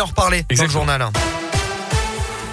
en reparler dans le journal.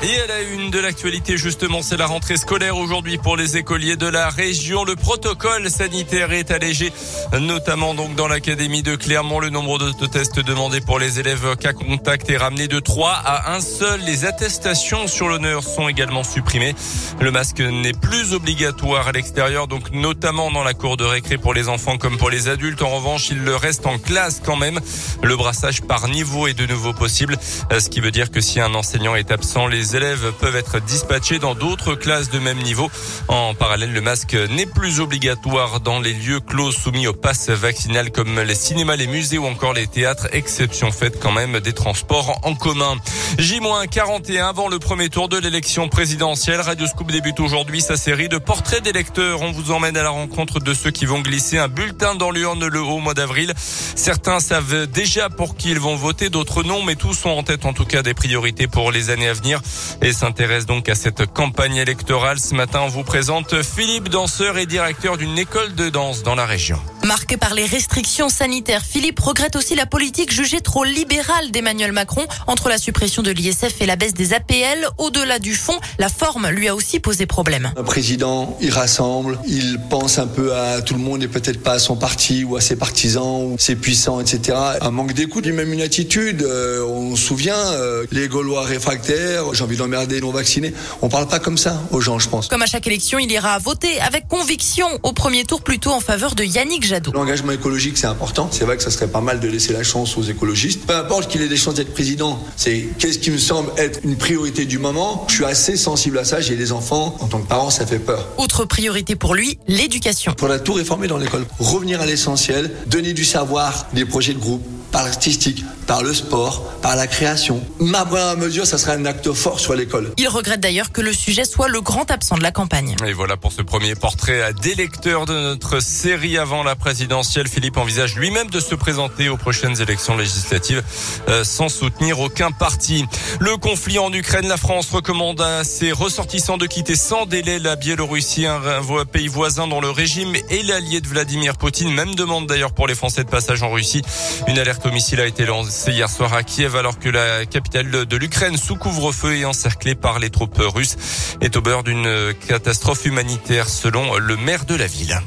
Et à la une de l'actualité, justement, c'est la rentrée scolaire aujourd'hui pour les écoliers de la région. Le protocole sanitaire est allégé, notamment donc dans l'académie de Clermont. Le nombre de tests demandés pour les élèves cas contact est ramené de 3 à 1 seul. Les attestations sur l'honneur sont également supprimées. Le masque n'est plus obligatoire à l'extérieur, donc notamment dans la cour de récré pour les enfants comme pour les adultes. En revanche, il le reste en classe quand même. Le brassage par niveau est de nouveau possible, ce qui veut dire que si un enseignant est absent, les les élèves peuvent être dispatchés dans d'autres classes de même niveau. En parallèle, le masque n'est plus obligatoire dans les lieux clos soumis au pass vaccinal comme les cinémas, les musées ou encore les théâtres, exception faite quand même des transports en commun. J-41 avant le premier tour de l'élection présidentielle. Radio Scoop débute aujourd'hui sa série de portraits d'électeurs. On vous emmène à la rencontre de ceux qui vont glisser un bulletin dans l'urne le haut mois d'avril. Certains savent déjà pour qui ils vont voter, d'autres non, mais tous ont en tête en tout cas des priorités pour les années à venir et s'intéresse donc à cette campagne électorale. Ce matin, on vous présente Philippe, danseur et directeur d'une école de danse dans la région. Marqué par les restrictions sanitaires, Philippe regrette aussi la politique jugée trop libérale d'Emmanuel Macron entre la suppression de l'ISF et la baisse des APL. Au-delà du fond, la forme lui a aussi posé problème. Un président, il rassemble, il pense un peu à tout le monde et peut-être pas à son parti ou à ses partisans ou ses puissants, etc. Un manque d'écoute, même une attitude. Euh, on se souvient, euh, les Gaulois réfractaires, j'ai envie d'emmerder les non-vaccinés. On parle pas comme ça aux gens, je pense. Comme à chaque élection, il ira voter avec conviction au premier tour plutôt en faveur de Yannick Jadot. L'engagement écologique, c'est important. C'est vrai que ça serait pas mal de laisser la chance aux écologistes. Peu importe qu'il ait des chances d'être président, c'est qu'est-ce qui me semble être une priorité du moment. Je suis assez sensible à ça. J'ai des enfants. En tant que parent, ça fait peur. Autre priorité pour lui, l'éducation. Pour la tout réformer dans l'école. Revenir à l'essentiel, donner du savoir, des projets de groupe, par l'artistique, par le sport, par la création. Ma première mesure, ça sera un acte fort sur l'école. Il regrette d'ailleurs que le sujet soit le grand absent de la campagne. Et voilà pour ce premier portrait d'électeur de notre série avant la présidentielle. Philippe envisage lui-même de se présenter aux prochaines élections législatives euh, sans soutenir aucun parti. Le conflit en Ukraine, la France recommande à ses ressortissants de quitter sans délai la Biélorussie, un pays voisin dont le régime est l'allié de Vladimir Poutine. Même demande d'ailleurs pour les Français de passage en Russie. Une alerte au missile a été lancée hier soir à Kiev alors que la capitale de l'Ukraine sous couvre-feu et encerclée par les troupes russes est au beurre d'une catastrophe humanitaire selon le maire de la ville.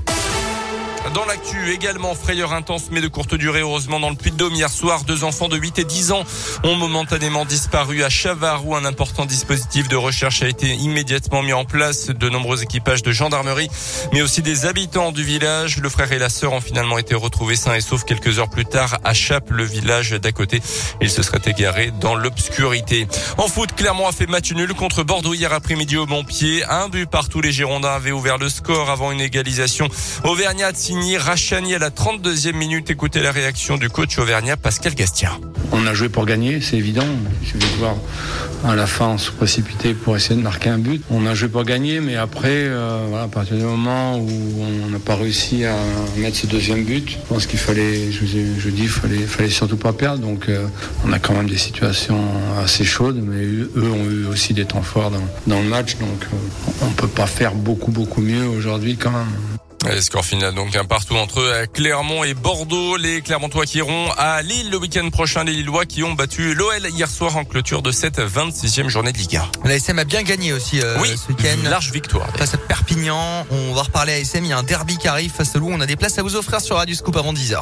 Dans l'actu également, frayeur intense mais de courte durée. Heureusement, dans le Puy-de-Dôme, hier soir, deux enfants de 8 et 10 ans ont momentanément disparu à Chavard où un important dispositif de recherche a été immédiatement mis en place. De nombreux équipages de gendarmerie, mais aussi des habitants du village. Le frère et la sœur ont finalement été retrouvés sains et saufs quelques heures plus tard à Chape, le village d'à côté. Ils se seraient égarés dans l'obscurité. En foot, Clermont a fait match nul contre Bordeaux hier après-midi au Montpied. Un but partout. Les Girondins avaient ouvert le score avant une égalisation. Auvergnat Rachani à la 32e minute. Écoutez la réaction du coach auvergnat Pascal Gastien. On a joué pour gagner, c'est évident. Je vais voir à la fin se précipiter pour essayer de marquer un but. On a joué pour gagner, mais après, euh, à partir du moment où on n'a pas réussi à mettre ce deuxième but, je pense qu'il fallait, je, je, dis, il fallait, fallait surtout pas perdre. Donc, euh, on a quand même des situations assez chaudes, mais eux ont eu aussi des temps forts dans, le match. Donc, euh, on peut pas faire beaucoup, beaucoup mieux aujourd'hui quand même. Les scores final donc un partout entre Clermont et Bordeaux. Les Clermontois qui iront à Lille le week-end prochain. Les Lillois qui ont battu l'OL hier soir en clôture de cette 26e journée de Ligue 1. La SM a bien gagné aussi euh, oui, ce week-end. Large victoire. Face à Perpignan. On va reparler à SM. Il y a un derby qui arrive face à Lou. On a des places à vous offrir sur Radio Scoop avant 10h.